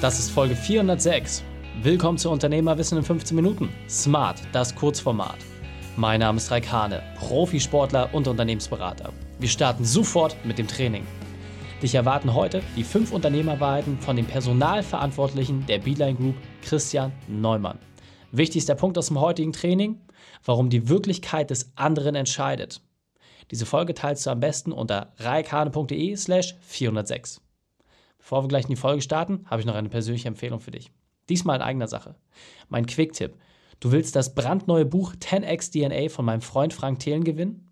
Das ist Folge 406. Willkommen zu Unternehmerwissen in 15 Minuten. Smart, das Kurzformat. Mein Name ist Raik Hane, Profisportler und Unternehmensberater. Wir starten sofort mit dem Training. Dich erwarten heute die fünf Unternehmerwahrheiten von dem Personalverantwortlichen der Beeline Group, Christian Neumann. Wichtigster Punkt aus dem heutigen Training, warum die Wirklichkeit des anderen entscheidet. Diese Folge teilst du am besten unter reikhane.de slash 406. Bevor wir gleich in die Folge starten, habe ich noch eine persönliche Empfehlung für dich. Diesmal in eigener Sache. Mein Quick-Tipp. Du willst das brandneue Buch 10x DNA von meinem Freund Frank Thelen gewinnen?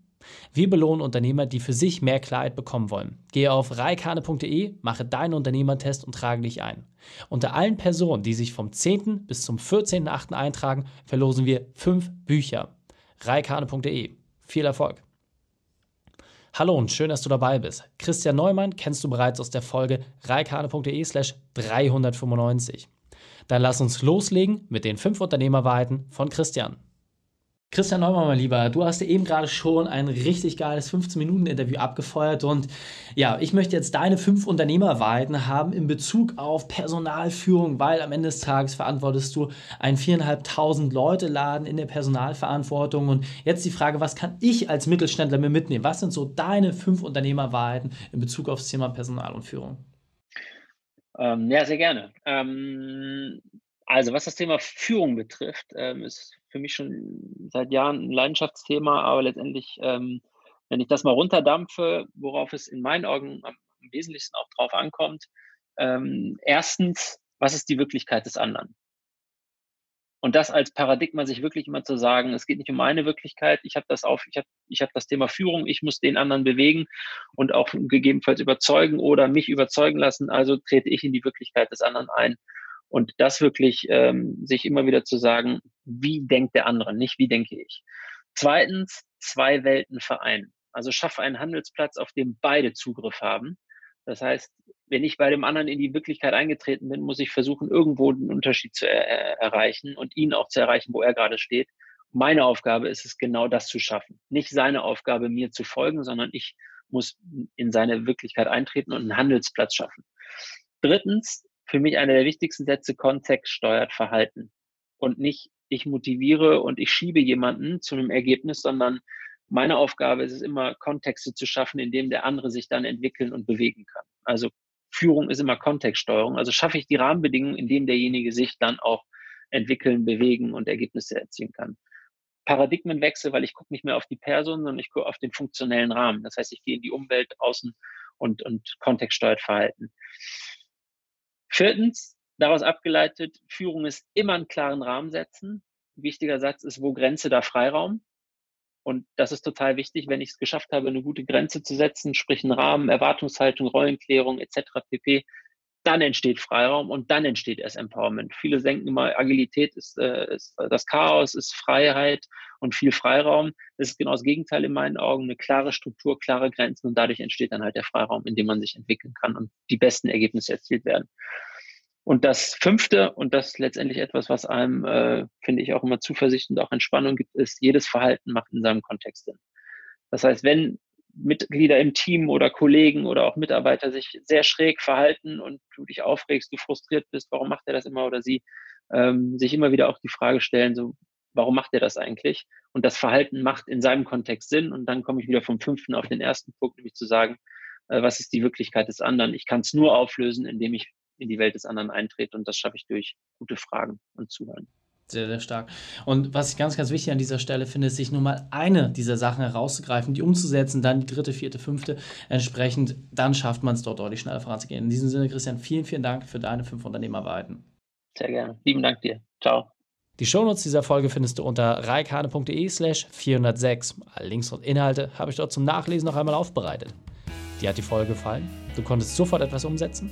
Wir belohnen Unternehmer, die für sich mehr Klarheit bekommen wollen. Gehe auf reikane.de, mache deinen Unternehmertest und trage dich ein. Unter allen Personen, die sich vom 10. bis zum 14.8. eintragen, verlosen wir fünf Bücher. reikane.de. Viel Erfolg! Hallo und schön, dass du dabei bist. Christian Neumann kennst du bereits aus der Folge reikane.de slash 395. Dann lass uns loslegen mit den fünf Unternehmerwahrheiten von Christian. Christian Neumann, mein Lieber, du hast dir eben gerade schon ein richtig geiles 15-Minuten-Interview abgefeuert und ja, ich möchte jetzt deine fünf Unternehmerwahrheiten haben in Bezug auf Personalführung, weil am Ende des Tages verantwortest du einen viereinhalbtausend Leute Laden in der Personalverantwortung und jetzt die Frage, was kann ich als Mittelständler mir mitnehmen? Was sind so deine fünf Unternehmerwahrheiten in Bezug auf das Thema Personal und Führung? Ähm, ja, sehr gerne. Ähm, also was das Thema Führung betrifft, ähm, ist für mich schon seit Jahren ein Leidenschaftsthema, aber letztendlich, ähm, wenn ich das mal runterdampfe, worauf es in meinen Augen am, wesentlichsten auch drauf ankommt, ähm, erstens, was ist die Wirklichkeit des anderen? Und das als Paradigma, sich wirklich immer zu sagen, es geht nicht um meine Wirklichkeit, ich habe das auf, ich habe ich hab das Thema Führung, ich muss den anderen bewegen und auch gegebenenfalls überzeugen oder mich überzeugen lassen, also trete ich in die Wirklichkeit des anderen ein und das wirklich ähm, sich immer wieder zu sagen, wie denkt der andere, nicht wie denke ich. Zweitens, zwei Welten vereinen. Also schaffe einen Handelsplatz, auf dem beide Zugriff haben. Das heißt, wenn ich bei dem anderen in die Wirklichkeit eingetreten bin, muss ich versuchen, irgendwo einen Unterschied zu er erreichen und ihn auch zu erreichen, wo er gerade steht. Meine Aufgabe ist es, genau das zu schaffen. Nicht seine Aufgabe, mir zu folgen, sondern ich muss in seine Wirklichkeit eintreten und einen Handelsplatz schaffen. Drittens, für mich einer der wichtigsten Sätze, Kontext steuert Verhalten. Und nicht, ich motiviere und ich schiebe jemanden zu einem Ergebnis, sondern meine Aufgabe ist es immer, Kontexte zu schaffen, in dem der andere sich dann entwickeln und bewegen kann. Also Führung ist immer Kontextsteuerung. Also schaffe ich die Rahmenbedingungen, in denen derjenige sich dann auch entwickeln, bewegen und Ergebnisse erzielen kann. Paradigmenwechsel, weil ich gucke nicht mehr auf die Person, sondern ich gucke auf den funktionellen Rahmen. Das heißt, ich gehe in die Umwelt, Außen und, und kontextsteuert Verhalten. Viertens, daraus abgeleitet, Führung ist immer einen klaren Rahmen setzen. Ein wichtiger Satz ist, wo Grenze, da Freiraum. Und das ist total wichtig, wenn ich es geschafft habe, eine gute Grenze zu setzen, sprich einen Rahmen, Erwartungshaltung, Rollenklärung etc. pp. Dann entsteht Freiraum und dann entsteht erst Empowerment. Viele denken immer, Agilität ist, äh, ist das Chaos, ist Freiheit und viel Freiraum. Das ist genau das Gegenteil in meinen Augen. Eine klare Struktur, klare Grenzen und dadurch entsteht dann halt der Freiraum, in dem man sich entwickeln kann und die besten Ergebnisse erzielt werden. Und das Fünfte, und das ist letztendlich etwas, was einem, äh, finde ich, auch immer Zuversicht und auch Entspannung gibt, ist, jedes Verhalten macht in seinem Kontext Sinn. Das heißt, wenn Mitglieder im Team oder Kollegen oder auch Mitarbeiter sich sehr schräg verhalten und du dich aufregst, du frustriert bist, warum macht er das immer oder sie, ähm, sich immer wieder auch die Frage stellen, so, warum macht er das eigentlich? Und das Verhalten macht in seinem Kontext Sinn. Und dann komme ich wieder vom fünften auf den ersten Punkt, nämlich zu sagen, äh, was ist die Wirklichkeit des anderen? Ich kann es nur auflösen, indem ich in die Welt des anderen eintrete. Und das schaffe ich durch gute Fragen und Zuhören. Sehr, sehr stark. Und was ich ganz, ganz wichtig an dieser Stelle finde, ist, sich nur mal eine dieser Sachen herauszugreifen, die umzusetzen, dann die dritte, vierte, fünfte entsprechend, dann schafft man es dort deutlich schneller voranzugehen. In diesem Sinne, Christian, vielen, vielen Dank für deine fünf Unternehmerwahrheiten. Sehr gerne. Lieben Dank dir. Ciao. Die Shownotes dieser Folge findest du unter reikane.de slash 406. Alle Links und Inhalte habe ich dort zum Nachlesen noch einmal aufbereitet. Dir hat die Folge gefallen? Du konntest sofort etwas umsetzen?